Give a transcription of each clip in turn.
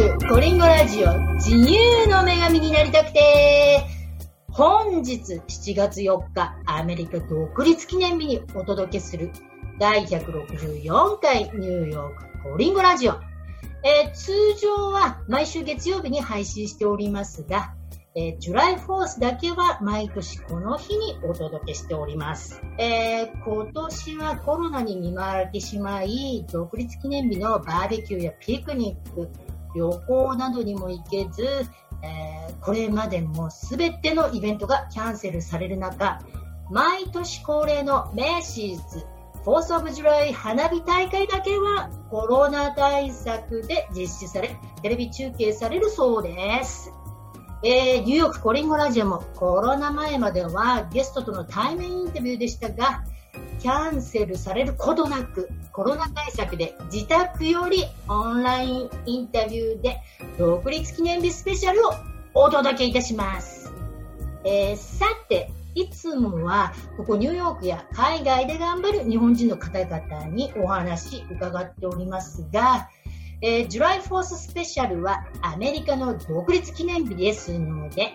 ークコリンゴラジオ自由の女神になりたくて本日7月4日アメリカ独立記念日にお届けする第164回ニューヨークコリンゴラジオ、えー、通常は毎週月曜日に配信しておりますがえー、ジュライフォースだけは毎年この日にお届けしております。えー、今年はコロナに見舞われてしまい、独立記念日のバーベキューやピクニック、旅行などにも行けず、えー、これまでも全てのイベントがキャンセルされる中、毎年恒例の Macy's、Fourth of July 花火大会だけはコロナ対策で実施され、テレビ中継されるそうです。えー、ニューヨークコリンゴラジオもコロナ前まではゲストとの対面インタビューでしたが、キャンセルされることなく、コロナ対策で自宅よりオンラインインタビューで独立記念日スペシャルをお届けいたします。えー、さて、いつもはここニューヨークや海外で頑張る日本人の方々にお話伺っておりますが、えー、ジュライフォーススペシャルはアメリカの独立記念日ですので、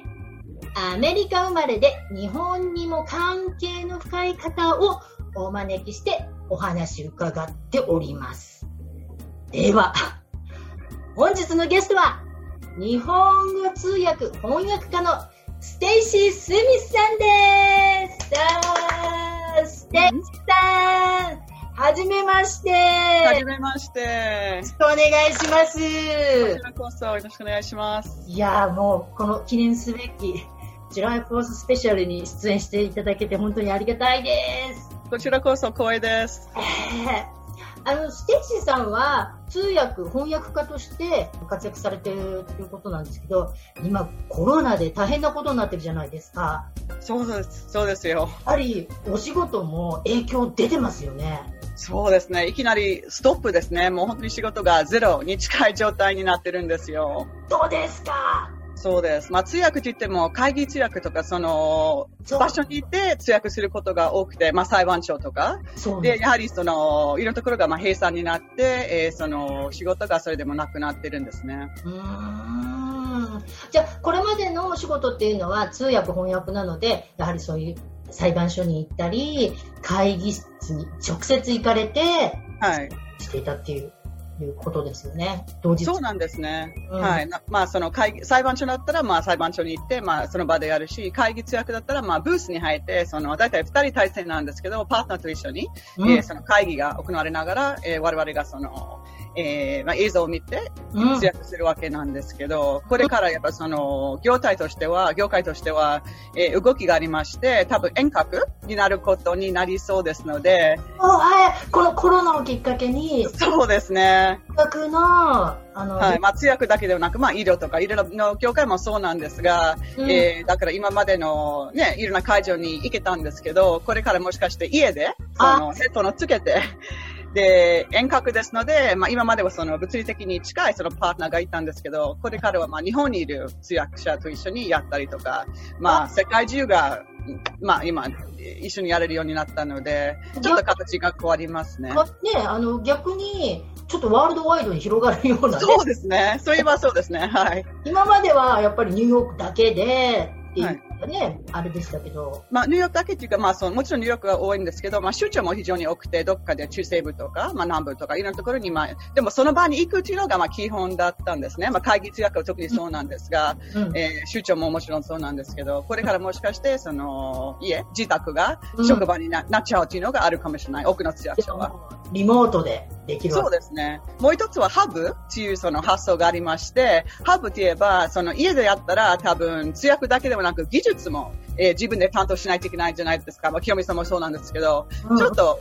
アメリカ生まれで日本にも関係の深い方をお招きしてお話伺っております。では、本日のゲストは日本語通訳翻訳家のステイシー・スミスさんです。さあ、ステイシーさん、はじめまして。はじめまして。よろしくお願いします。こちらこそよろしくお願いします。いやもう、この記念すべき、 July Fourth スペシャルに出演していただけて本当にありがたいです。こちらこそ光栄です。えーあの、ステッシーさんは通訳、翻訳家として活躍されてるということなんですけど、今コロナで大変なことになってるじゃないですか。そうです、そうですよ。やはりお仕事も影響出てますよね。そうですね。いきなりストップですね。もう本当に仕事がゼロに近い状態になってるんですよ。どうですか？そうです。まあ、通訳と言っても、会議通訳とか、その、場所に行って通訳することが多くて、まあ、裁判所とか。で、やはりその、いろんなところがまあ閉鎖になって、えー、その、仕事がそれでもなくなってるんですね。うん。じゃあ、これまでのお仕事っていうのは、通訳翻訳なので、やはりそういう裁判所に行ったり、会議室に直接行かれて、はい。していたっていう。いうことですよね。同日。そうなんですね。うん、はい。まあ、その会議、裁判所だったら、まあ、裁判所に行って、まあ、その場でやるし、会議通訳だったら、まあ、ブースに入って、その、だいたい二人対戦なんですけど、パートナーと一緒に、うん、えー、その会議が行われながら、えー、我々がその、えーまあ、映像を見て活躍するわけなんですけど、うん、これからやっぱその業態としては、業界としては、えー、動きがありまして、多分遠隔になることになりそうですので、はい、このコロナをきっかけに、そうですね。遠隔のあの、はい、まあ、通訳だけではなく、まあ、医療とか、医療の業界もそうなんですが、うん、えー、だから今までのね、いろんな会場に行けたんですけど、これからもしかして家で、その、ヘッドのつけて、で、遠隔ですので、まあ、今まではその物理的に近いそのパートナーがいたんですけど、これからはまあ日本にいる通訳者と一緒にやったりとか、まあ、世界中が、まあ、今、一緒にやれるようになったので、ちょっと形が変わりますね。ね、あの、逆に、ちょっとワールドワイドに広がるような、ね、そうですね。そういえばそうですね。はい。今まではやっぱりニューヨークだけで、っていうかね、はい、あれでしたけど。まあ、ニューヨークだけっていうか、まあ、そのもちろんニューヨークが多いんですけど、まあ、州庁も非常に多くて、どっかで中西部とか、まあ、南部とか、いろんなところに、まあ、でもその場に行くっていうのが、まあ、基本だったんですね。まあ、会議通訳は特にそうなんですが、うん、えー、州庁ももちろんそうなんですけど、これからもしかして、その、家、自宅が職場にな,、っちゃうっていうのがあるかもしれない、多くの通訳者は。リモートでできるそうですね。もう一つはハブっていうその発想がありまして、ハブって言えば、その家でやったら多分通訳だけでもなく技術も、えー、自分で担当しないといけないじゃないですか。まあ、清美さんもそうなんですけど、うん、ちょっと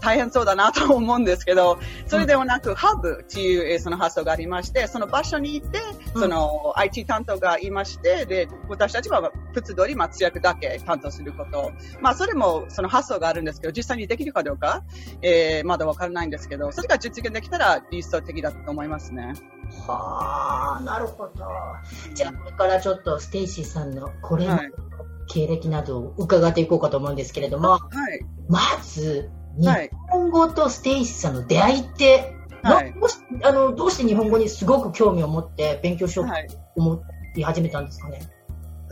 大変そうだなと思うんですけど、それではなく、ハブっていう、その発想がありまして、その場所に行って、その IT 担当がいまして、で、私たちは普通通り、まあ、通訳だけ担当すること。まあ、それも、その発想があるんですけど、実際にできるかどうか、えー、まだわからないんですけど、それが実現できたら理想的だと思いますね。はあ、なるほど。じゃあ、これからちょっとステイシーさんのこれの経歴などを伺っていこうかと思うんですけれども、はい、まず、日本語とステイシーさんの出会いって、はい、ああの、どうして日本語にすごく興味を持って勉強しようとはい。思い始めたんですかね？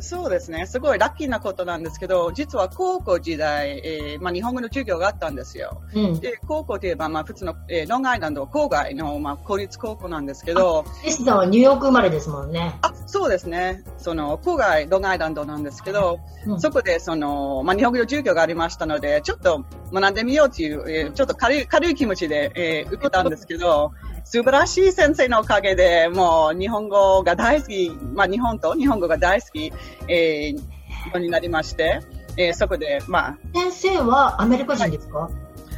そうですね。すごいラッキーなことなんですけど、実は高校時代、えーまあ、日本語の授業があったんですよ。うん。で、高校といえば、まあ、普通の、えーロングアイランド郊外の、まあ、公立高校なんですけど、エスさんはニューヨーク生まれですもんね。あ、そうですね。その、郊外、ロングアイランドなんですけど、うんそこで、その、まあ、日本語の授業がありましたので、ちょっと学んでみようという、えーちょっと軽い、軽い気持ちで、えー受けたんですけど、素晴らしい先生のおかげで、もう日本語が大好き、まあ、日本と日本語が大好き、えー、になりまして、えーそこで、まあ、先生はアメリカ人ですか、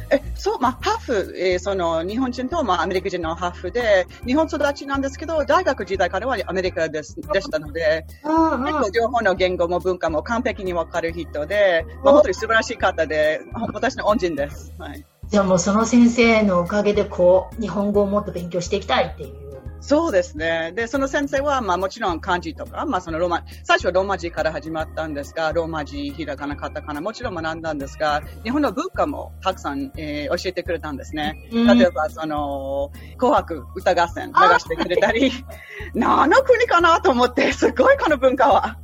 え、そう、まあ、ハーフ、えーその、日本人と、まあ、アメリカ人のハーフで、日本育ちなんですけど、大学時代からはアメリカです、でしたので、うん、両方の言語も文化も完璧にわかる人で、まあ、本当に素晴らしい方で、私の恩人です。はい。じゃあもうその先生のおかげでこう、日本語をもっと勉強していきたいっていう。そうですね。で、その先生は、まあもちろん漢字とか、まあそのローマ、最初はローマ字から始まったんですが、ローマ字、ひらがな、カタカナ、もちろん学んだんですが、日本の文化もたくさん、えー教えてくれたんですね。うん例えば、その、紅白歌合戦流してくれたり、何の国かなと思って、すごいこの文化は。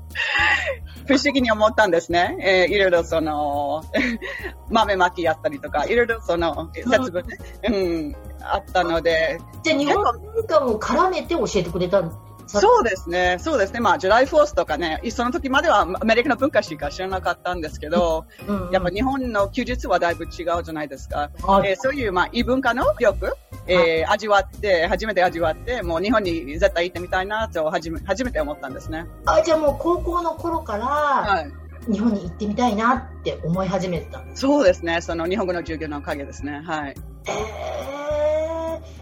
不思議に思ったんですね。えーいろいろその、豆まきやったりとか、いろいろその、節分ね、うん、あったので、じゃあ日本文化も絡めて教えてくれたんそうですね、そうですね。まあ、ジュライフォースとかね、その時まではアメリカの文化しか知らなかったんですけど、うんうんやっぱ日本の休日はだいぶ違うじゃないですか。あえーそういう、まあ、異文化のよく、えー味わって、初めて味わって、もう日本に絶対行ってみたいなと初め初めて思ったんですね。あじゃあもう高校の頃からはい。日本に行ってみたいなって思い始めてた。そうですね。その日本語の授業のおかげですね。はい。え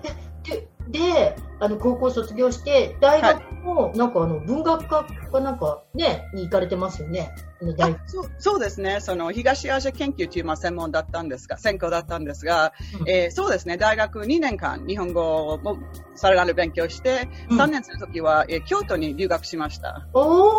ー、でであの高校卒業して大学もなんかあの文学科かなんかねに行かれてますよね。そうそうですね。その東アジア研究というまあ専門だったんですが、専攻だったんですが、うんえーそうですね。大学2年間日本語もさらなる勉強して、うん3年生の時は、えー京都に留学しました。おお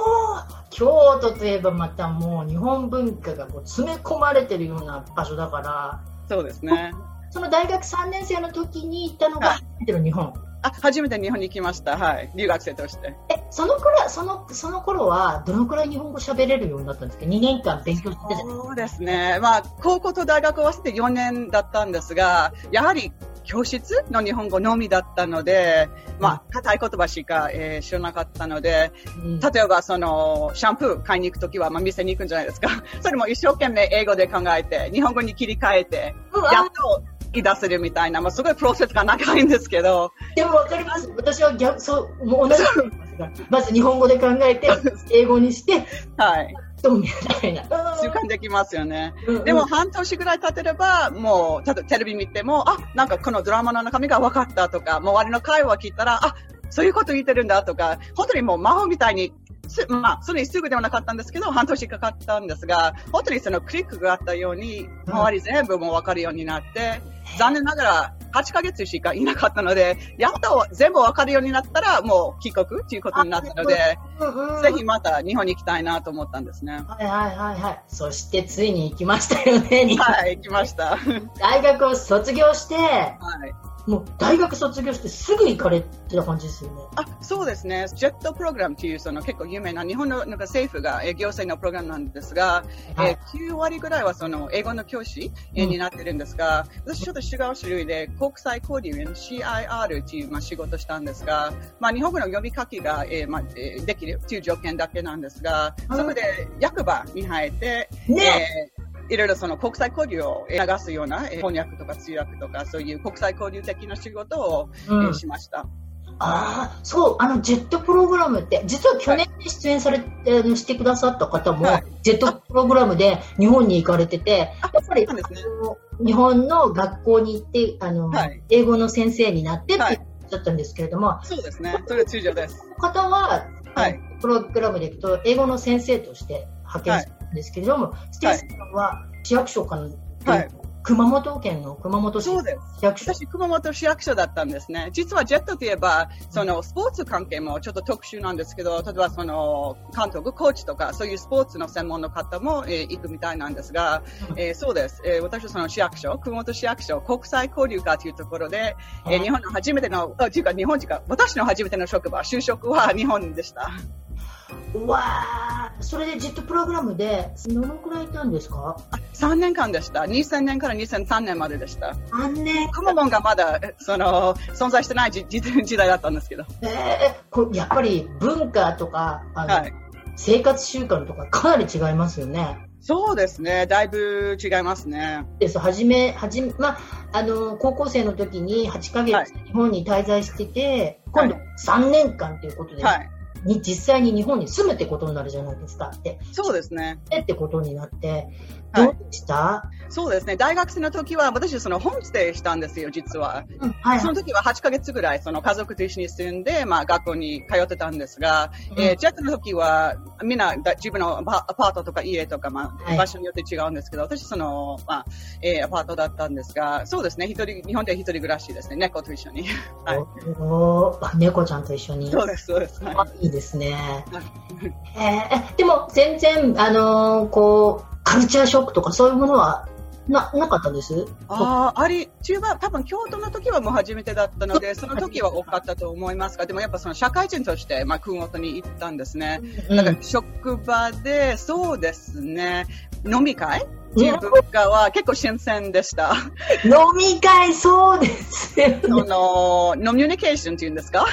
京都といえばまたもう日本文化がこう詰め込まれてるような場所だからそうですね。その大学3年生の時に行ったのがはい初めての日本。あ、初めて日本に来ました。はい。留学生として。え、その頃、その、その頃は、どのくらい日本語喋れるようになったんですか ?2 年間勉強してそうですね。まあ、高校と大学を合わせて4年だったんですが、やはり教室の日本語のみだったので、まあ、硬い言葉しか、えー知らなかったので、うん例えば、その、シャンプー買いに行くときは、まあ、店に行くんじゃないですか。それも一生懸命英語で考えて、日本語に切り替えて、やっと言い出せるみたいな、まあ、すごいプロセスが長いんですけど、でもわかります。私は逆、そう、もう同じますが、まず日本語で考えて、英語にして、はい。とみたいな。習慣できますよね。うんうんでも半年ぐらい経てれば、もう、たとテレビ見ても、あ、なんかこのドラマの中身が分かったとか、周りの会話聞いたら、あ、そういうこと言ってるんだとか、本当にもう魔法みたいに、すまあ、それにすぐではなかったんですけど、半年かかったんですが、本当にそのクリックがあったように、周り全部もう分かるようになって、残念ながら8ヶ月しかいなかったので、やっと全部分かるようになったら、もう帰国ということになったので、ぜひまた日本に行きたいなと思ったんですね。はいはいはいはい。そしてついに行きましたよね、はい、行きました。はい。大学を卒業して、もう大学卒業してすぐ行かれてた感じですよね。あそうですね、ジェットプログラムというその結構有名な日本のなんか政府がえー行政のプログラムなんですが、はい。えー9割ぐらいはその英語の教師、になってるんですが、私ちょっと違う種類で国際交流員 CIR という、まあ、仕事したんですが、まあ、日本語の読み書きが、えーまあえーできるという条件だけなんですが、うんそこで役場に入って、ね。えーいろいろその国際交流を流すような、えー翻訳とか通訳とかそういう国際交流的な仕事を、えうんーしました。ああ、そう、あの、ジェットプログラムって、実は去年に出演されて、あのしてくださった方も、はいジェットプログラムで日本に行かれてて、あやっぱり、ね日本の学校に行って、あの、はい英語の先生になってってはいだったんですけれども、そうですね。それは通常です。この方は、はいプログラムで行くと、英語の先生として派遣するんですけれども、ステイさんは市役所かの、はい熊本県の熊本市そうです。市役所。私、熊本市役所だったんですね。実はジェットといえば、そのスポーツ関係もちょっと特殊なんですけど、例えばその監督、コーチとか、そういうスポーツの専門の方も、えー行くみたいなんですが、えーそうです。えー私はその市役所、熊本市役所、国際交流課というところで、えー日本の初めての、あ、というか日本人か、私の初めての職場、就職は日本でした。うわーそれでジェットプログラムで、どのくらいいたんですか？3年間でした。2000年から2003年まででした。?3 年。クモモンがまだ、その、存在してない時時 時代だったんですけど。えー、これやっぱり文化とか、あの、はい。生活習慣とかかなり違いますよね。そうですね。だいぶ違いますね。です。はじめ、はじめ、まあ、あの、高校生の時に8ヶはい月日本に滞在してて、今度は3年間ということで、はい。に実際に日本に住むってことになるじゃないですか。で、そうですね。えってことになって、はいどうでした、そうですね。大学生の時は、私、その、ホームステイしたんですよ、実は。うん、はいその時は8ヶ月ぐらい、その家族と一緒に住んで、まあ、学校に通ってたんですが、うんえージェットの時は、みんなだ自分のアパートとか家とか、まあ、はい場所によって違うんですけど、私、その、まあ、えーアパートだったんですが、そうですね。一人、日本で一人暮らしですね。猫と一緒に。はい。お猫ちゃんと一緒に。そうです、そうです。はいあいいですね。はいえーでも全然、あのーこう、カルチャーショックとかそういうものはな、なかったです？ああ、あり、中は多分京都の時はもう初めてだったので、その時は多かったと思いますが、でもやっぱその社会人として、まあ、熊本に行ったんですね。うん。だから職場で、そうですね、飲み会？うんっていう文化は結構新鮮でした。飲み会、そうですよね。その、ノミュニケーションっていうんですか？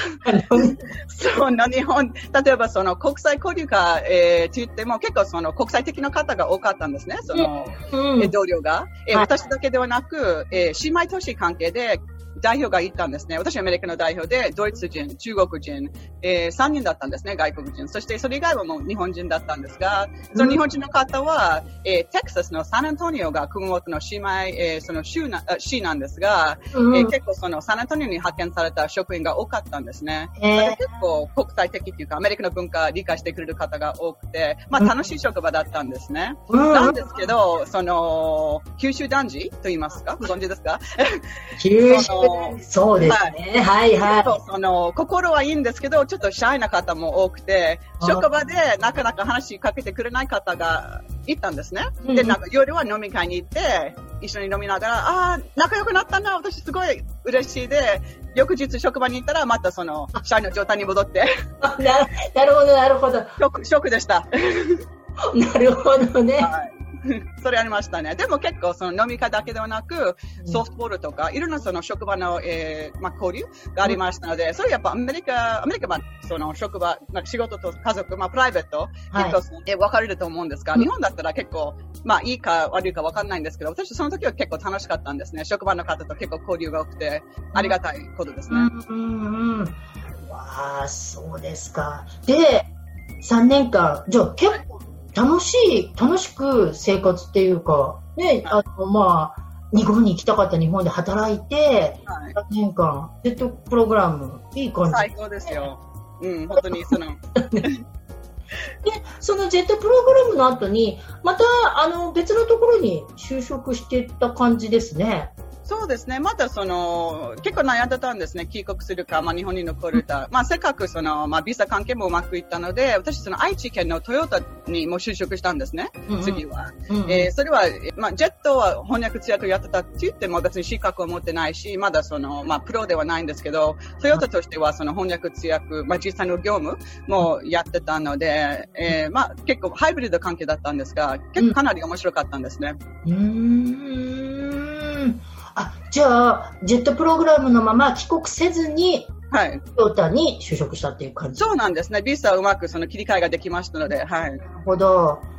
その日本、例えばその国際交流課、えー、って言っても結構その国際的な方が多かったんですね。その、うんえー同僚が、えーはい私だけではなく、えー姉妹都市関係で代表がいたんですね。私はアメリカの代表で、ドイツ人、中国人、えー3人だったんですね、外国人。そしてそれ以外はもう日本人だったんですが、その日本人の方は、えーテキサスのサンアントニオが熊本の姉妹、えーその州な、あ市なんですが、うんえー結構そのサンアントニオに派遣された職員が多かったんですね。え結構国際的っていうか、アメリカの文化を理解してくれる方が多くて、まあ楽しい職場だったんですね。うんなんですけど、その、九州男児と言いますか？ご存知ですか？九州そのそうですね。はいはい。そうその、心はいいんですけど、ちょっとシャイな方も多くて、あ職場でなかなか話しかけてくれない方がいたんですね。で、うんなんか夜は飲み会に行って、一緒に飲みながら、ああー、仲良くなったな、私すごい嬉しいで、翌日職場に行ったら、またその、シャイの状態に戻って、あななるほど、なるほど。ショック、ショックでした。なるほどね。はい。それありましたね。でも結構その飲み会だけではなく、ソフトボールとか、いろんなその職場の、えーまあ、交流がありましたので、それやっぱアメリカ、アメリカはその職場、なんか仕事と家族、まあ、プライベート、はい結構、えー分かれると思うんですが、うん日本だったら結構、まあ、いいか悪いか分かんないんですけど、私その時は結構楽しかったんですね。職場の方と結構交流が多くて、ありがたいことですね。うんうんうん。わあ、そうですか。で、3年間、じゃあ結構楽しい、楽しく生活っていうか、ね、あの、まあ、日本に行きたかった日本で働いて、はい3年間、ジェットプログラム、いい感じ。最高ですよ。うん、本当にその、そのジェットプログラムの後に、また、あの、別のところに就職していった感じですね。そうですね。またその、結構悩んでたんですね。帰国するか、まあ日本に残るか。まあせっかくその、まあビザ関係もうまくいったので、私その愛知県のトヨタにも就職したんですね。うんうん次は。うんうんえーそれは、まあジェットは翻訳通訳やってたって言っても別に資格は持ってないし、まだその、まあプロではないんですけど、トヨタとしてはその翻訳通訳、まあ実際の業務もやってたので、えーまあ結構ハイブリッド関係だったんですが、結構かなり面白かったんですね。うーん。あ、じゃあ、ジェットプログラムのまま帰国せずに、はい。トヨタに就職したっていう感じ。そうなんですね。ビザはうまくその切り替えができましたので、はい。なるほど。うん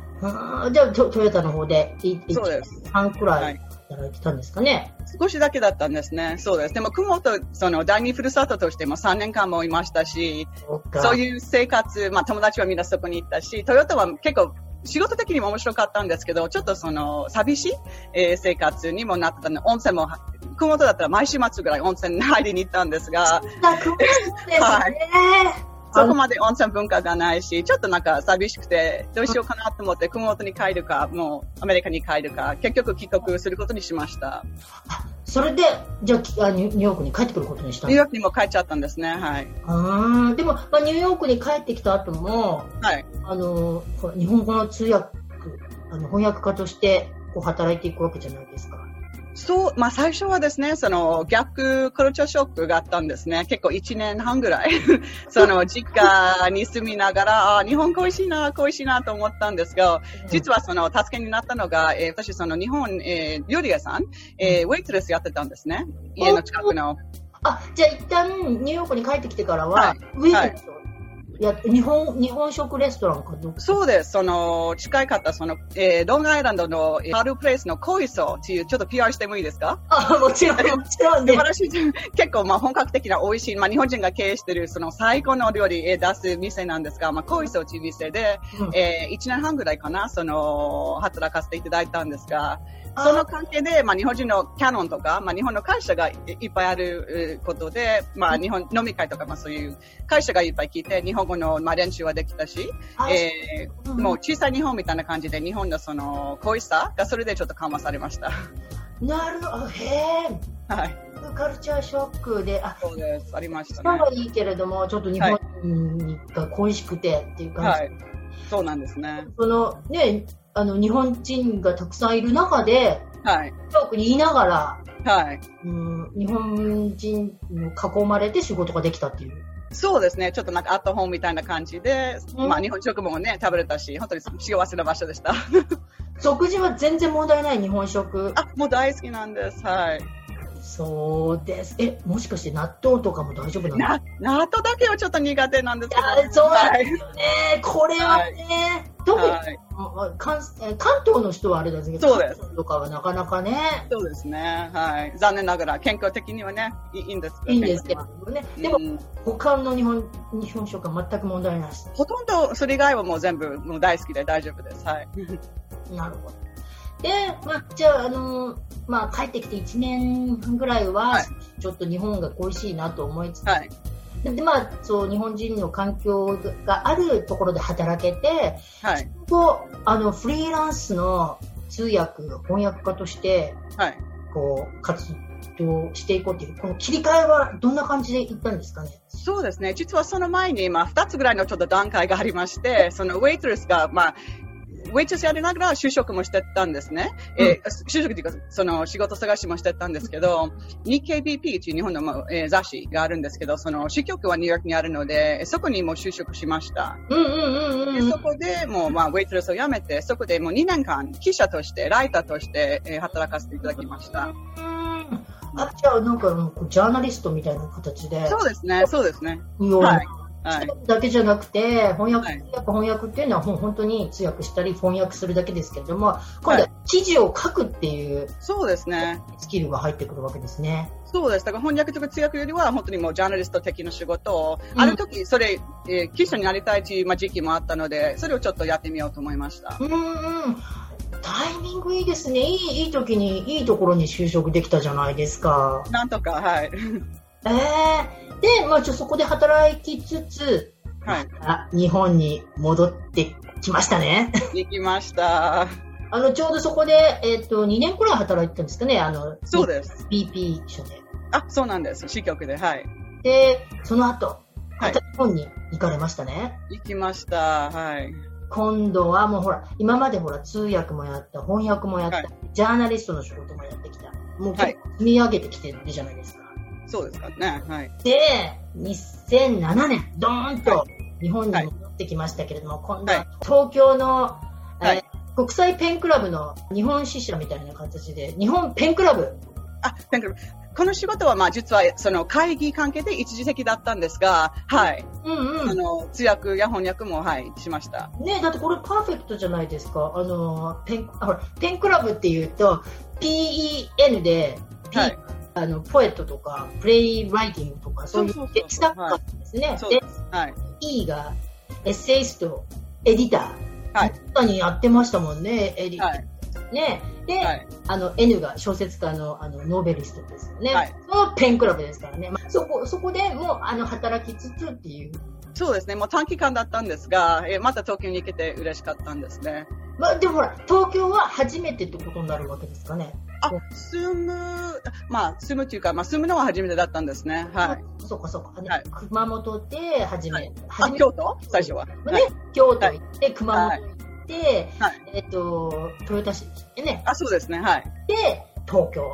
じゃあト、トヨタの方で1そうです年半くらはいい働いてたんですかね。少しだけだったんですね。そうです。でも、熊本、その、第二ふるさととしても3年間もいましたし、そういう生活、まあ、友達はみんなそこに行ったし、トヨタは結構、仕事的にも面白かったんですけど、ちょっとその、寂しい、えー生活にもなってたので、温泉も、熊本だったら毎週末ぐらい温泉に入りに行ったんですが。はいそこまで温泉文化がないし、ちょっとなんか寂しくて、どうしようかなと思って、熊本に帰るか、もうアメリカに帰るか、結局帰国することにしました。それで、じゃあニューヨークに帰ってくることにしたニューヨークにも帰っちゃったんですね、はい。あでも、まあ、ニューヨークに帰ってきた後も、はい。あの、日本語の通訳、あの翻訳家としてこう働いていくわけじゃないですか。そう、まあ最初はですね、その逆クルチャーショックがあったんですね。結構1年半ぐらい。その実家に住みながら、あ日本恋しいな、恋しいなと思ったんですが、実はその助けになったのが、えー、私その日本、えー、料理屋さん、えー、ウェイトレスやってたんですね。家の近くの。あ、じゃあ一旦ニューヨークに帰ってきてからは、はい、ウェイトレスをや日本、日本食レストランかどそうです。その、近い方、その、えー、ロングアイランドのハールプレイスのコイソっていう、ちょっと PR してもいいですか？あ、もちろん、もちろんね。素晴らしい。結構、まあ、本格的な美味しい、まあ、日本人が経営してる、その、最高の料理、えー、出す店なんですが、まあ、コイソっていう店で、うん、えー、1年半ぐらいかな、その、働かせていただいたんですが、その関係で、まあ、日本人のキャノンとか、まあ、日本の会社がいっぱいあることで、まあ、日本、飲み会とか、まあ、そういう会社がいっぱい聞いて、日本語の、まあ、練習はできたし、えー、もう小さい日本みたいな感じで、日本のその、恋しさがそれでちょっと緩和されました。なるほど、へえ。はい。カルチャーショックで、あ、そうです、ありましたね。はいいけれども、ちょっと日本が恋しくてっていう感じ。はい。そうなんですね。その、ね、あの、日本人がたくさんいる中で、はい。トークにいながら、はい。うん、日本人に囲まれて仕事ができたっていう。そうですね。ちょっとなんかアットホームみたいな感じで、うん、まあ日本食もね、食べれたし、本当に幸せな場所でした。食事は全然問題ない日本食。あ、もう大好きなんです。はい。そうです。え、もしかして納豆とかも大丈夫なの？納豆だけはちょっと苦手なんですけど。そうですよね。はい、これはね、はい、特に、はい、関関東の人はあれですけど、そうです。とかはなかなかね。そうですね。はい。残念ながら、健康的にはね、いいんですいいんですけどね。でも、うん、他の日本、日本食は全く問題なし。ほとんど、それ以外はもう全部、もう大好きで大丈夫です。はい。なるほど。で、まあ、じゃあ、あのまあ、帰ってきて1年半ぐらいは、ちょっと日本が恋しいなと思いつつ、はい、で、まあ、そう、日本人の環境があるところで働けて、はい、あの、フリーランスの通訳、翻訳家として、はい、こう、活動していこうっていう、この切り替えはどんな感じでいったんですかね？そうですね。実はその前に、まあ、2つぐらいのちょっと段階がありまして、そのウェイトレスが、まあ、ウェイトレスやりながら就職もしてたんですね。うん、えー、就職っていうか、その仕事探しもしてたんですけど、日経 BP という日本の、えー、雑誌があるんですけど、その支局はニューヨークにあるので、そこにも就職しました。うんうんうんうん、そこでもう、まあ、ウェイトレスを辞めて、そこでもう2年間、記者として、ライターとして、えー、働かせていただきました。あ、じゃあ、なんか、ジャーナリストみたいな形で。そうですね、そうですね。はい。はい、だけじゃなくて翻訳、はい、翻訳っていうのは本当に通訳したり翻訳するだけですけれども今度は記事を書くっていう、そうですねスキルが入ってくるわけですね。そうです。だから翻訳とか通訳よりは本当にもうジャーナリスト的な仕事を、うん、ある時それ、えー、記者になりたいという、まあ、時期もあったので、それをちょっとやってみようと思いました。うんうんタイミングいいですね。いい、いい時に、いいところに就職できたじゃないですか。なんとか、はい。ええー、で、まあ、ちょ、そこで働きつつ、はい。あ、日本に戻ってきましたね。行きました。あの、ちょうどそこで、えっ、ー、と、2年くらい働いてたんですかね、あの、そうです。BP 所で。あ、そうなんです。支局で、はい。で、その後、はい、日本に行かれましたね。行きました。はい。今度はもうほら、今までほら、通訳もやった、翻訳もやった、はい、ジャーナリストの仕事もやってきた。もう積み上げてきてるじゃないですか。そうですかね。はい。で、2007年、ドーンと日本に戻ってきましたけれども、はい、今度は東京の、はい、えー、国際ペンクラブの日本支社みたいな形で、日本ペンクラブ。あ、ペンクラブ。この仕事は、まあ、実は、その会議関係で一時的だったんですが、はい。うんうん。あの、通訳や翻訳も、はい、しました。ねだってこれパーフェクトじゃないですか。あの、ペン、あほら、ペンクラブっていうと、PEN で、P、はい、あの、ポエットとか、プレイライティングとか、そういう劇作家ですね。で、はい、E が、エッセイスト、エディター。はい。にやってましたもんね、エディ、はい、よね。で、はい。あの、N が小説家のあの novelist ですよね。はいそのペンクラブですからね。まあ、そこ、そこでもう、あの、働きつつっていう。そうですね。もう短期間だったんですが、えーまた東京に行けて嬉しかったんですね。まあ、でもほら、東京は初めてってことになるわけですかね。あ、住む、まあ、住むっていうか、まあ、住むのは初めてだったんですね。はい。そうかそうか。ねはい熊本で初め、あ、初め京都？最初は。ね、はい京都行って、熊本行って、はいえっと、豊田市でね、あ、そうですね。はい。で、東京。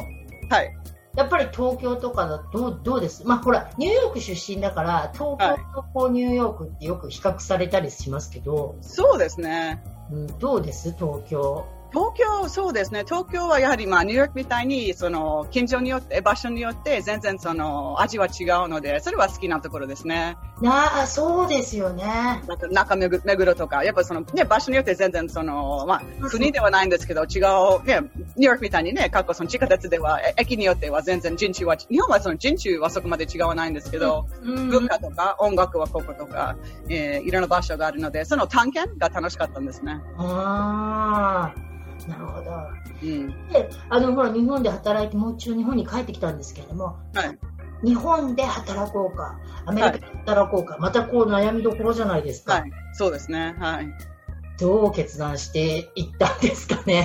はい。やっぱり東京とかだとどうどうです？まあほら、ニューヨーク出身だから、東京とこうニューヨークってよく比較されたりしますけど、そうですね。うん、どうです？東京。東京、そうですね。東京はやはり、まあ、ニューヨークみたいに、その、近所によって、場所によって、全然その、味は違うので、それは好きなところですね。なあ、そうですよね。なんか中目黒とか、やっぱその、ね、場所によって全然その、まあ、国ではないんですけど、違う、ね、ニューヨークみたいにね、過去その地下鉄では、え駅によっては全然人種は、日本はその人種はそこまで違わないんですけど、うん文化とか音楽はこことか、えーいろんな場所があるので、その探検が楽しかったんですね。ああ、なるほど。うん。で、あの、ほら、日本で働いて、もう一度日本に帰ってきたんですけれども、はい。日本で働こうか、アメリカで働こうか、またこう悩みどころじゃないですか。はい。そうですね。はい。どう決断していったんですかね。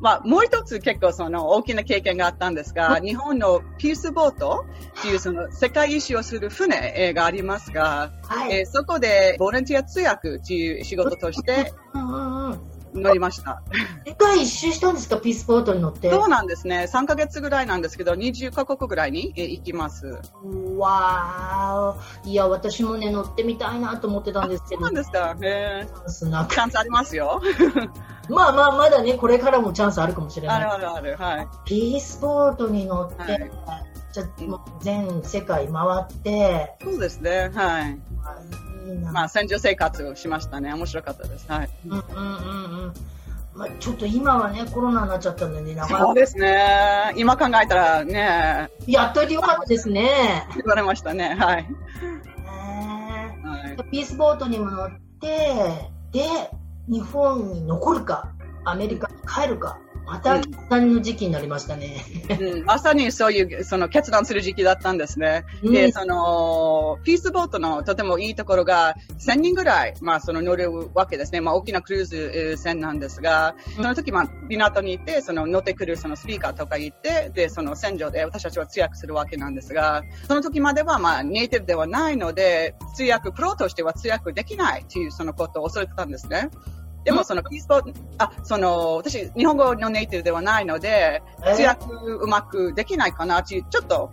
まあ、もう一つ結構その大きな経験があったんですが、日本のピースボートっていうその世界一周をする船えーがありますが、はい。えーそこでボランティア通訳っていう仕事としてうんうんうん。乗りました。世界一周したんですか、ピースボートに乗って。そうなんですね。3ヶ月ぐらいなんですけど、20カ国ぐらいにえー行きます。わーいや、私もね、乗ってみたいなと思ってたんですけど、そうなんですか。えチャンスなくーチャンスありますよ。まあまあ、まだね、これからもチャンスあるかもしれあない。るあるある。はい。ピースボートに乗って、はいじゃ全世界回って、そうですね。はい。まあ、戦場生活をしましたね。面白かったです。はい。うんうんうんうん。まあ、ちょっと今はね、コロナになっちゃったんでね、なかなかそうですね。今考えたらね、やっといてよかったですね。言われましたね。はい。ねはいえピースボートにも乗って、で、日本に残るか、アメリカに帰るか、またの時期になりましたね。うん、まさにそういう、その決断する時期だったんですね。うんで、その、ピースボートのとてもいいところが、1000人ぐらい、まあ、その乗れるわけですね。まあ、大きなクルーズえー船なんですが、その時、まあ、港に行って、その乗ってくるそのスピーカーとか行って、で、その船上で私たちは通訳するわけなんですが、その時までは、まあ、ネイティブではないので、通訳、プロとしては通訳できないというそのことを恐れてたんですね。でも、その、ピースト、あ、その、私、日本語のネイティブではないので、えー。通訳うまくできないかなちょっと、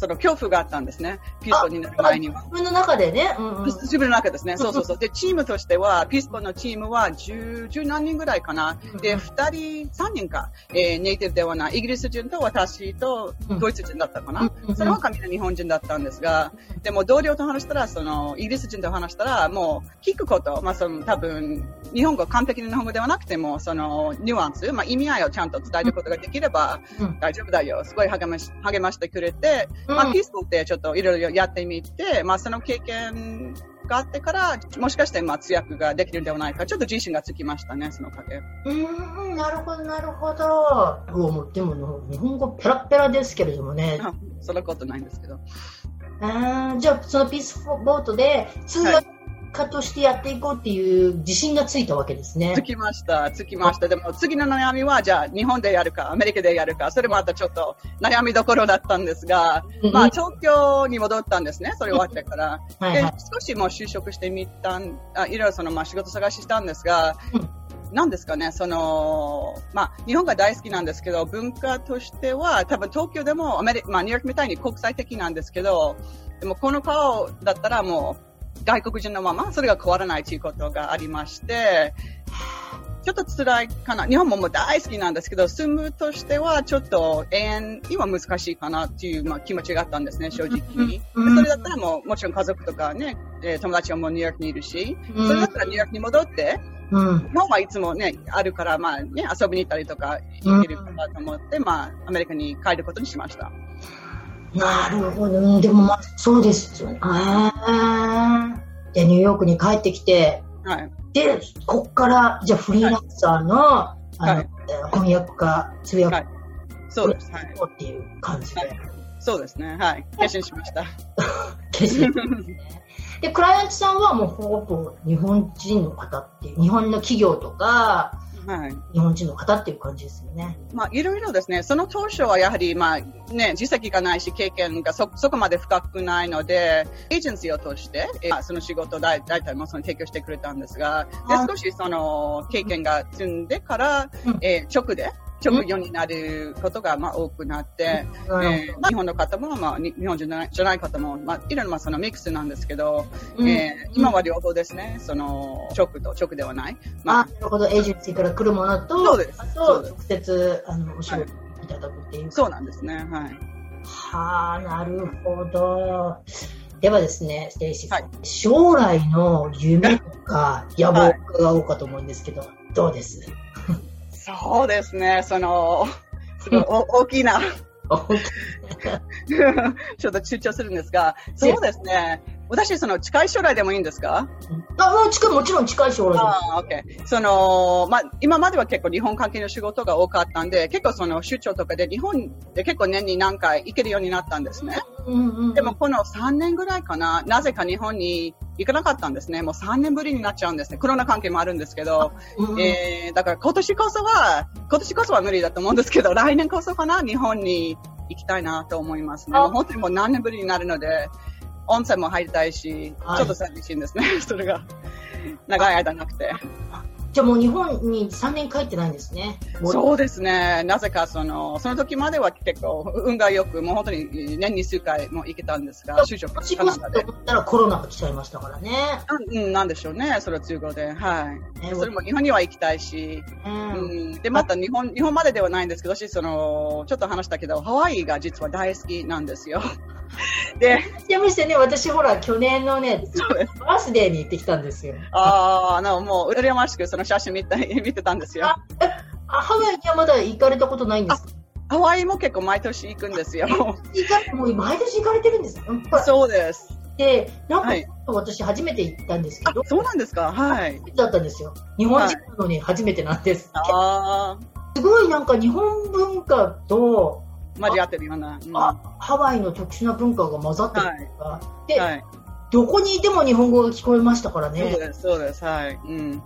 その恐怖があったんですね。ピースボになる前には。自分の中でね、うんうん、自分の中ですね。そうそうそう。で、チームとしては、ピースボのチームは十、十何人ぐらいかな。で、二人、三人か、えーネイティブではない、イギリス人と私とドイツ人だったかな。うんその他みんな日本人だったんですが、でも同僚と話したら、その、イギリス人と話したら、もう、聞くこと、まあ、その、多分、日本語、完璧な日本語ではなくても、その、ニュアンス、まあ、意味合いをちゃんと伝えることができれば、うん大丈夫だよ。すごい励まし、励ましてくれて、まあ、うんピースボってちょっといろいろやってみて、まあ、その経験があってから、もしかして、まあ、通訳ができるんではないか、ちょっと自信がつきましたね、そのおかげ。うーん、なるほど、なるほど。もうでも、日本語ペラッペラですけれどもね。あそんなことないんですけど。あーじゃあ、そのピースボートで通訳家としてやっていこうっていう自信がついたわけですねつ。きました、つきました。でも次の悩みは、じゃあ日本でやるか、アメリカでやるか、それもまたちょっと悩みどころだったんですが、うんまあ東京に戻ったんですね、それ終わってから。ではいはい。少しもう就職してみたん、あいろいろそのまあ仕事探ししたんですが、うんなんですかね、その、まあ、日本が大好きなんですけど、文化としては、多分東京でもアメリカ、まあ、ニューヨークみたいに国際的なんですけど、でもこの顔だったらもう、外国人のまま、それが変わらないということがありまして、ちょっと辛いかな。日本ももう大好きなんですけど、住むとしてはちょっと永遠には難しいかなっていう、まあ、気持ちがあったんですね、正直に。それだったらもう、もちろん家族とかね、えー友達はもうニューヨークにいるし、うんそれだったらニューヨークに戻って、うん。日本はいつもね、あるから、まあね、遊びに行ったりとか、行けるかなと思って、まあ、アメリカに帰ることにしました。なるほど。うんでもまあ、そうですよね。で、ニューヨークに帰ってきて、はい。で、こっから、じゃあフリーランサーの、あの、はい翻訳家、通訳はいそうです。はい。家っていう感じで、はいそうですね。はい。決心しました。決心で、クライアントさんはもうほぼ日本人の方っていう、日本の企業とか、はい。日本人の方っていう感じですよね。まあ、いろいろですね。その当初はやはり、まあ、ね、実績がないし、経験がそ、そこまで深くないので、エージェンシーを通して、えーその仕事を大大体もその提供してくれたんですが、であ少しその経験が積んでから、うんえー直で、直業になることがまあ多くなって、うんえーまあ、日本の方も、まあ、に日本じゃないじゃない方も、まあ、いろいろまあそのミックスなんですけど、うんえー今は両方ですね、その直と直ではない。まあ、なるほど、エージェンシーから来るものと、そうですあとそう直接、あの、お仕事いただくっていう。そうなんですね。はい。はあ、なるほど。ではですね、ステイシーさん、は将来の夢とか野望が多かと思うんですけど、どうです？そうですね、その、すごいお大きな、ちょっと躊躇するんですが、そうですね、私、その近い将来でもいいんですか？あ、もう近い、もちろん近い将来でああ、OK。その、まあ、今までは結構日本関係の仕事が多かったんで、結構その出張とかで日本で結構年に何回行けるようになったんですね。うんうん、でもこの3年ぐらいかな、なぜか日本に行かなかったんですね。もう3年ぶりになっちゃうんですね。コロナ関係もあるんですけど、うんうんえー、だから今年こそは、今年こそは無理だと思うんですけど、来年こそかな、日本に行きたいなと思いますね。あもう本当にもう何年ぶりになるので、温泉も入りたいし、はいちょっと寂しいんですね、それが。長い間なくて。じゃあもう日本に3年帰ってないんですね。そうですね。なぜかその、その時までは結構運が良く、もう本当に年に数回も行けたんですが、就職仕カナダで事と。思ったらコロナが来ちゃいましたからね。うん、なんでしょうね。それは都合で。はい。ねそれも日本には行きたいし、うんうん、で、また日本、日本までではないんですけど、私、その、ちょっと話したけど、ハワイが実は大好きなんですよ。で、ちなみにしてね、私ほら、去年のね。バースデーに行ってきたんですよ。ああ、あの、もう、羨ましくその写真見た見てたんですよ。ああハワイにはまだ行かれたことないんですか？ハワイも結構毎年行くんですよ。行かもう毎年行かれてるんですよ。そうです。で、なんか、はい私初めて行ったんですけど、、あそうなんですか？はい。だったんですよ。日本人なのに初めてなんです。あすごいなんか日本文化と、あ、交わってるような。うんあハワイの特殊な文化が混ざってるというか、で、はい。どこにいても日本語が聞こえましたからそうね。です、そうです。はい。うん。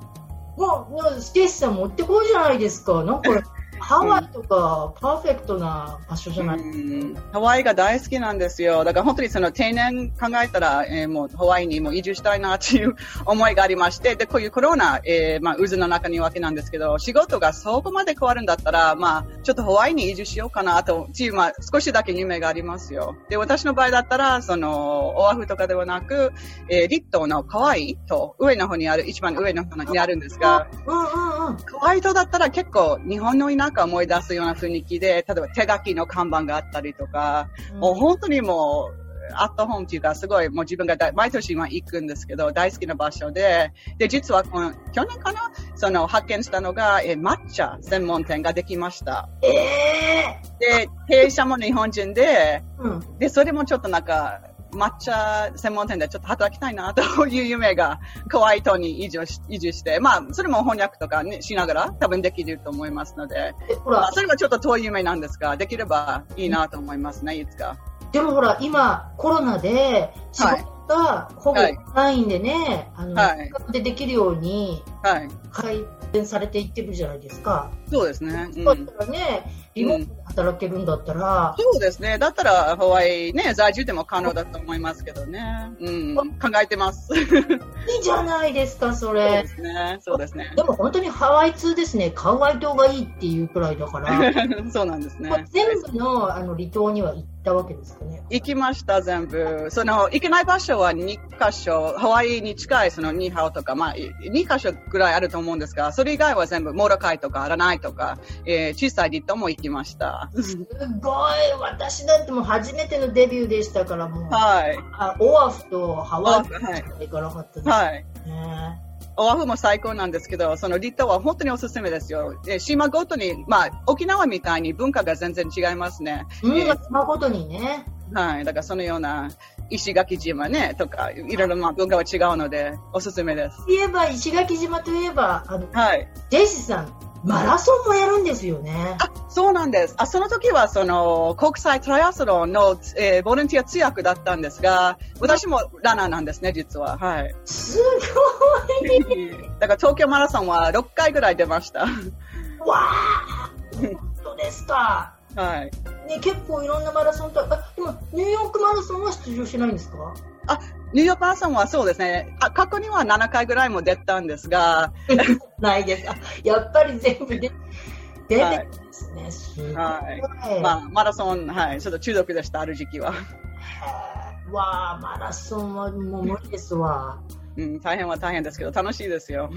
もう、ステッシさん持ってこいじゃないですか。なんか、ハワイとかパーフェクトな場所じゃない、うんハワイが大好きなんですよ。だから本当にその定年考えたら、えーもうハワイにも移住したいなっていう思いがありまして、で、こういうコロナ、えーまあ渦の中にいるわけなんですけど、仕事がそこまで変わるんだったら、まあ、ちょっとハワイに移住しようかなと、っていう、まあ、少しだけ夢がありますよ。で、私の場合だったら、その、オアフとかではなく、えー、リットーのカワイと上の方にある、一番上の方にあるんですが、うんうんうん。ホワイトだったら結構日本の田舎を思い出すような雰囲気で、例えば手書きの看板があったりとか、もう本当にもう、アットホームっていうか、すごい、もう自分が大毎年今行くんですけど、大好きな場所で、で、実はこの、去年かなその、発見したのが、え、抹茶専門店ができました。ええで、経営者も日本人で、うん。で、それもちょっとなんか、抹茶専門店でちょっと働きたいなという夢が、クワイトに移住し移住して、まあ、それも翻訳とか、ね、しながら多分できると思いますので、え、ほらまあ、、それはちょっと遠い夢なんですが、できればいいなと思いますね、いつか。でもほら、今、コロナで、仕事がほぼインでね、あの、はいでできるようにはい。改善されていってるじゃないですか。そうですね。うんだったらね、リモートで働けるんだったら、そうですね。だったら、ハワイね、在住でも可能だと思いますけどね。うん。考えてます。そ ういいじゃないですか、それで。すね。そうですね。でも本当にハワイ通ですね、カウアイ島がいいっていうくらいだから、そうなんですね。全部のあの離島には行ったわけですかね。行きました、全部。その、行けない場所は2カ所、ハワイに近いそのニーハオとか、まあ、2カ所ぐらいあると思うんですが、それ以外は全部、モロカイとか、アラナイとか、えー小さい離島も行きました。すごい、私だってもう初めてのデビューでしたから、もう、はい。あオアフとハワイはいしか行かなかったですはい。ね。オアフも最高なんですけど、その離島は本当におすすめですよ。で島ごとに、まあ、沖縄みたいに文化が全然違いますね。うん、えー島ごとにね。はい。だからそのような、石垣島ね、とか、いろいろまあ文化は違うので、おすすめです。言えば、石垣島といえば、あの、はい。ジェイシーさん、マラソンもやるんですよね。あ、そうなんです。あ、その時は、その、国際トライアスロンの、えーボランティア通訳だったんですが、私もランナーなんですね、実は。はい。すごい。だから東京マラソンは6回ぐらい出ました。わあ本当ですか。はい。ね、結構いろんなマラソンと、あ、でも、ニューヨークマラソンは出場しないんですか？あ、ニューヨークマラソンはそうですね。あ過去には7回ぐらいも出たんですが、ないです。あやっぱり全部で出てですね。すごい。はいまあ、マラソン、はい、ちょっと中毒でした、ある時期は。わあ、マラソンはもう無理ですわ。うん、大変は大変ですけど、楽しいですよ。え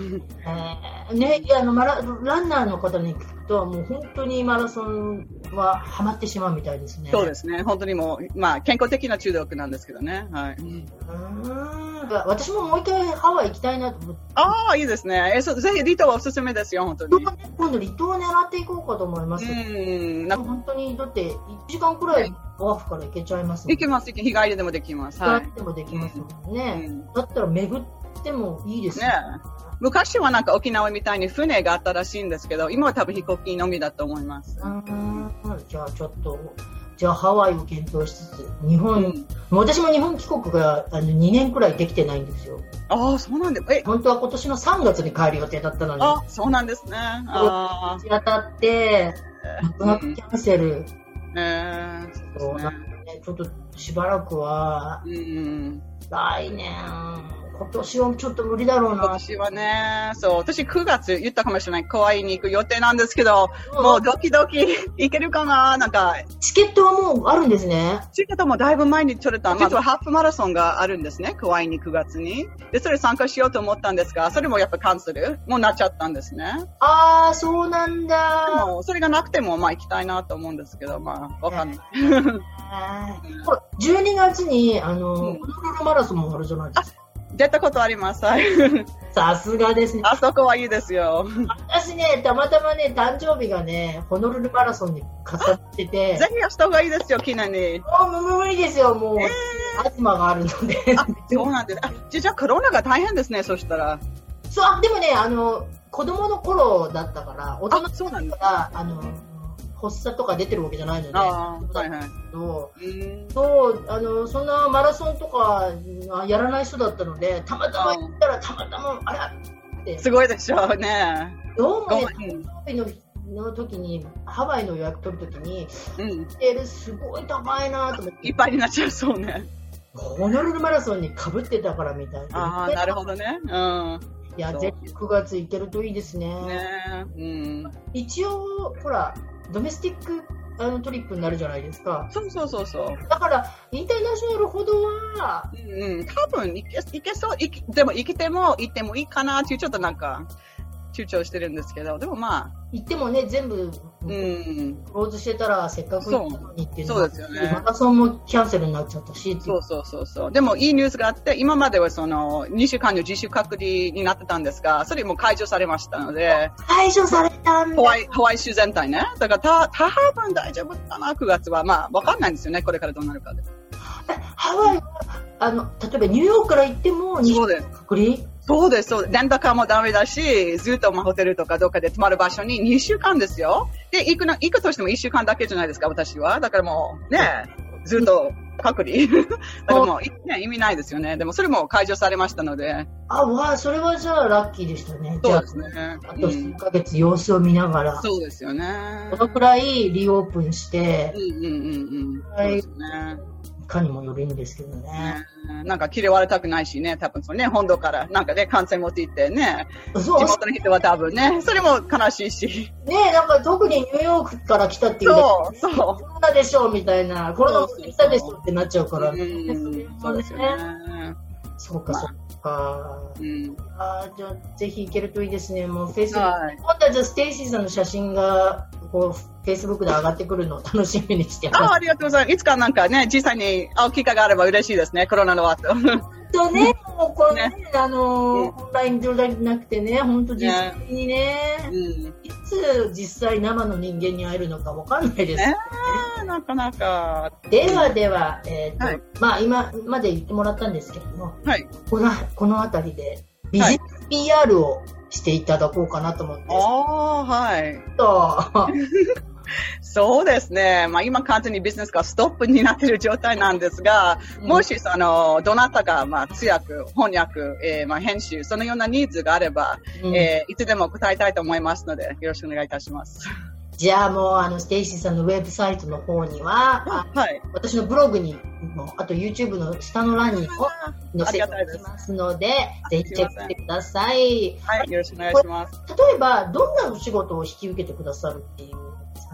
ーね、いやあのマラランナーの方に聞くと、もう本当にマラソンはハマってしまうみたいですね。そうですね。本当にもう、まあ、健康的な中毒なんですけどね。はい。うーん私ももう一回ハワイ行きたいなと思って、ああ、いいですね。え、そう、ぜひ、リトはおすすめですよ、本当に。今度離島を狙っていこうかと思います。うん、な本当に、だって1時間くらいオアフから行けちゃいますもん行けます、日帰りでもできます。はい。でもできますもんうね。んだったら巡ってもいいですね昔はなんか沖縄みたいに船があったらしいんですけど、今は多分飛行機のみだと思います。うーんじゃあちょっと、じゃあハワイを検討しつつ、日本、うん私も日本帰国があの2年くらいできてないんですよ。ああ、そうなんで、え、本当は今年の3月に帰る予定だったのに、あそうなんですね。あ当たって、あ。なくなくキャンセル。えー、そうなんかね、ちょっとしばらくは、うん。来年、今年はちょっと無理だろうな。今年はね、そう、私9月言ったかもしれない、ハワイに行く予定なんですけど、もうドキドキ行けるかななんか、チケットはもうあるんですね。チケットもだいぶ前に取れた。実はハーフマラソンがあるんですね、ハワイに9月に。で、それ参加しようと思ったんですが、それもやっぱキャンセルもうなっちゃったんですね。ああ、そうなんでだ。も、それがなくても、まあ行きたいなと思うんですけど、まあ、わかんない。はい ほら12月に、あの、うんホノルルマラソンもあるじゃないですか。出たことあります。はい。さすがですね。あそこはいいですよ。私ね、たまたまね、誕生日がね、ホノルルマラソンに重なってて、ぜひした方がいいですよ、記念に。もう無理ですよ、もう、アズマがあるので。あ、そうなんです。あ、じゃあコロナが大変ですね、そしたら。そう、あでもね、あの、子供の頃だったから、大人あ、そうなんだ。が、あの、発作とか出てるわけじゃないので、ああ、はいはい。そうあの、そんなマラソンとかあやらない人だったので、たまたま行ったら、たまたま、あれ？って、すごいでしょうね。どうもね、のの時に、ハワイの予約取る時に、うん。うん。テールすごい高いなと思って、いっぱいになっちゃうそうね。ホノルルマラソンにかぶってたからみたいな。ああ、なるほどね。うん。いや、ぜひ9月行けるといいですね。ねうん。一応、ほら、ドメスティックあのトリップになるじゃないですか。そうそうそうそう。だから、インターナショナルほどは、うんうん。多分、いけ、いけそう。いきでも、生きても、行ってもいいかなっていう、ちょっとなんか、躊躇してるんですけど、でもまあ、行ってもね、全部、うん。クローズしてたら、せっかく行ったのにっていうのそうそうですよねマラソンもキャンセルになっちゃったし、そうそうそうそう。でも、いいニュースがあって、今まではその、2週間の自主隔離になってたんですが、それも解除されましたので、解除されたんだハ。ワイ、ハワイ州全体ね。だから、た、多分大丈夫かな、9月は。まあ、わかんないんですよね、これからどうなるかで。ハワイは、あの、例えばニューヨークから行っても、日そうです。隔離？そうです、そうです。レンタカーもダメだし、ずっとまあホテルとかどっかで泊まる場所に2週間ですよ。で、行くな、行くとしても1週間だけじゃないですか、私は。だからもう、ね、ずっと隔離。だからもう、ね、意味ないですよね。でもそれも解除されましたので。あ、わあ、それはじゃあラッキーでしたね。そうですね。あ、あと数うんヶ月様子を見ながら、そうですよね。どのくらいリオープンしてう、んうんうんうん。はいそうですね。かにもよるんですけどね。ねなんか嫌われたくないしね、多分そうね、本土からなんかね、感染持って行ってね、そう地元の人は多分ね、それも悲しいし。ねなんか特にニューヨークから来たっていうだそう、そう。コロナでしょうみたいな、コロナ持ってきたでしょってなっちゃうから、うん、そうですよね。そうか、まあそうか。うん。あーじゃあ、ぜひ行けるといいですね。もう、フェイスブック。はい。今度はじゃあ、ステイシーさんの写真が、こう、フェイスブックで上がってくるのを楽しみにしてあまありがとうございます。いつかなんかね、実際に会う機会があれば嬉しいですね、コロナの後。す。とね、もうこれね、あのオンライン上だけなくてね、本当実際にね、うん。いつ実際生の人間に会えるのかわかんないです。ねえ、なかなか。ではでは、えっ、と、はいまあ今まで言ってもらったんですけども、はい。この、このあたりで、ビジネス PR をしていただこうかなと思って。ああ、はい。とそうですね。まあ今完全にビジネスがストップになっている状態なんですが、うんもしその、どなたがまあ通訳、翻訳、えーまあ編集、そのようなニーズがあれば、うんえーいつでも答えたいと思いますので、よろしくお願いいたします。じゃあもう、あの、ステイシーさんのウェブサイトの方には、あはい。私のブログにも、あと YouTube の下の欄にも載せておきますので、ぜひチェックしてください。はい、よろしくお願いします。例えば、どんなお仕事を引き受けてくださるっていう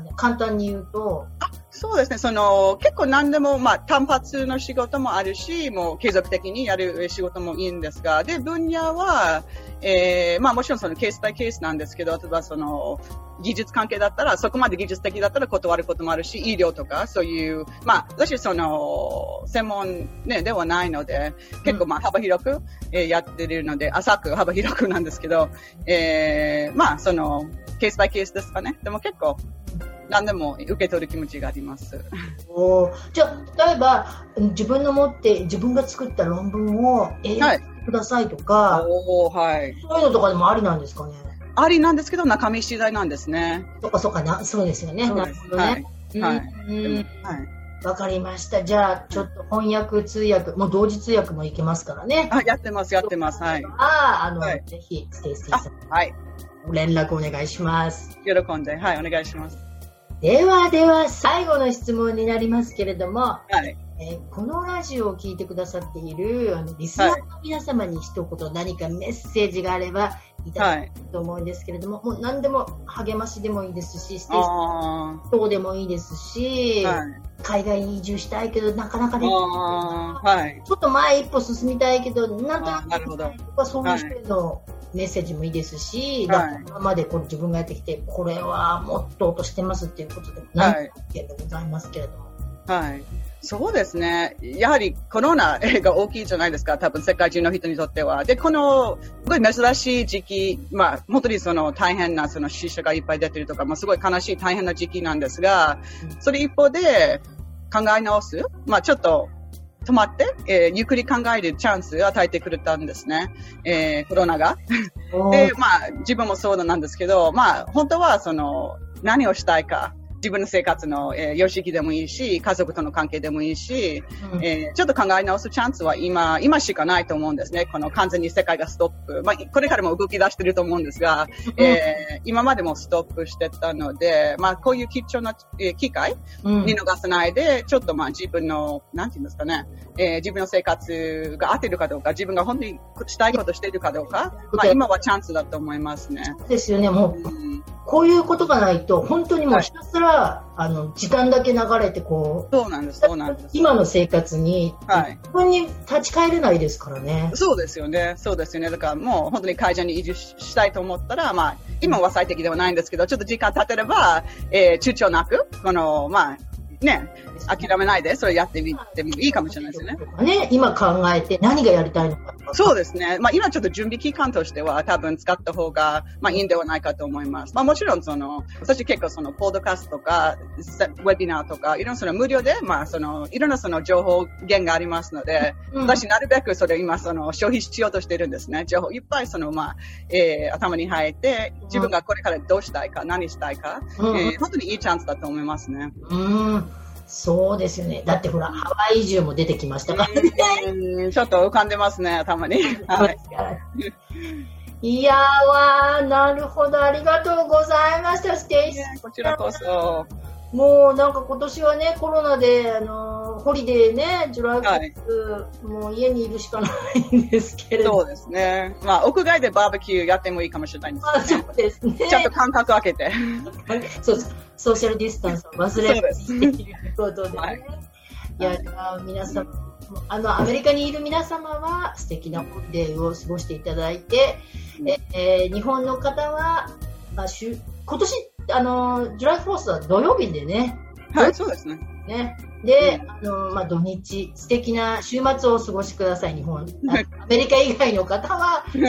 ね。簡単に言うと、そうですね。その、結構何でも、まあ、単発の仕事もあるし、もう継続的にやる仕事もいいんですが、で、分野は、えー、まあもちろんそのケースバイケースなんですけど、例えばその、技術関係だったら、そこまで技術的だったら断ることもあるし、医療とか、そういう、まあ、私その、専門ね、ではないので、結構まあ幅広く、えやってるので、浅く幅広くなんですけど、えー、まあ、その、ケースバイケースですかね。でも結構、何でも受け取る気持ちがあります。おーじゃあ、例えば、うん自分の持って、自分が作った論文を英語くださいとか、おー、はい。そういうのとかでもありなんですかね？ありなんですけど、中身次第なんですね。そっかそっかな、そうですよね。なるほどね。はい。うんはい。わかりました。じゃあ、ちょっと翻訳、通訳、もう同時通訳もいけますからね。あ、やってます、やってます。はい。ああ、あの、はいぜひ、ステイシーさん、はい。連絡お願いします。喜んで。はい、お願いします。ではでは、最後の質問になりますけれども、はい。えーこのラジオを聞いてくださっているあのリスナーの皆様に一言何かメッセージがあればいただきたいと思うんですけれども、もう何でも励ましでもいいですし、ステイスあトでもいいですし、ー。はい。海外に移住したいけどなかなかできない。はい。ちょっと前一歩進みたいけど、なんとなくそういう人へのメッセージもいいですし、はい今までこう自分がやってきて、これはもっと落としてますっていうことで、は何い。件でございますけれども。はい。そうですね。やはりコロナが大きいじゃないですか。多分世界中の人にとっては。で、この、すごい珍しい時期、まあ、本当にその大変なその死者がいっぱい出てるとか、まあ、すごい悲しい大変な時期なんですが、それ一方で考え直す。まあ、ちょっと、止まって、えーゆっくり考えるチャンスを与えてくれたんですね。えーコロナが。で、まあ、自分もそうなんですけど、まあ、本当は、その、何をしたいか。自分の生活の、えー、様式でもいいし、家族との関係でもいいし、うん。えーちょっと考え直すチャンスは今、今しかないと思うんですね。この完全に世界がストップ。まあ、これからも動き出してると思うんですが、えー今までもストップしてたので、まあ、こういう貴重な、えー機会うん。見逃さないで、ちょっとまあ自分の、なんていうんですかね、えー自分の生活が合ってるかどうか、自分が本当にしたいことしているかどうか、まあ今はチャンスだと思いますね。ですよね、もう、うん、こういうことがないと、本当にもうはいひたすら、あの、時間だけ流れて、こそうなんです、そうなんでう、す。今の生活に、はい。自分に立ち返れないですからね。そうですよね。そうですよね。だからもう本当に会社に移住ししたいと思ったら、まあ、今は最適ではないんですけど、ちょっと時間経てれば、えー、躊躇なく、この、まあ、ね、諦めないで、それやってみてもいいかもしれないですね。ね、今考えて何がやりたいのか。そうですね。まあ今ちょっと準備期間としては多分使った方が、まあいいんではないかと思います。まあもちろんその、私結構その、ポッドキャストとか、セウェビナーとか、いろんなその無料で、まあその、いろんなその情報源がありますので、うん私なるべくそれを今その、消費しようとしてるんですね。情報いっぱいその、まあ、えー、頭に入って、自分がこれからどうしたいか、何したいか、うんえー、本当にいいチャンスだと思いますね。うん、そうですよね。だってほら、ハワイ移住も出てきましたからね。うんちょっと浮かんでますね、頭に。はい。いやーわー、なるほど、ありがとうございました、ステイシー。こちらこそ。もうなんか今年はね、コロナで、あのホリデーね、 July Fourth もう家にいるしかないんですけれど。そうですね。まあ、屋外でバーベキューやってもいいかもしれないんですけどね。うですね。ちゃんと間隔空けて。そうそうソーシャルディスタンスを忘れないということでね。はいい、や、皆さん、あの、アメリカにいる皆様は素敵なホリデーを過ごしていただいて、ええー日本の方は、まあ、週今年、あの、 July Fourth は土曜日でね、はい、そうですね。ね。で、あの、まあ、土日、素敵な週末をお過ごしください、日本。あアメリカ以外の方は、週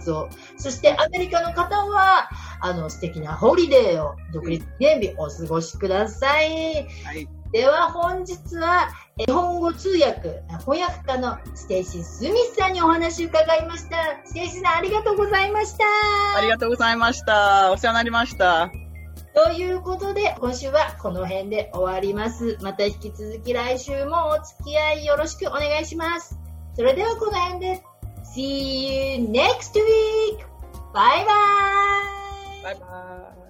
末を。そして、アメリカの方は、あの、素敵なホリデーを、独立記念日お過ごしください。はい。では本日は日本語通訳、翻訳家のステイシー・スミスさんにお話を伺いました。ステイシーさんありがとうございました。ありがとうございました。お世話になりました。ということで、今週はこの辺で終わります。また引き続き来週もお付き合いよろしくお願いします。それではこの辺で、See you next week! バイバイバイバイ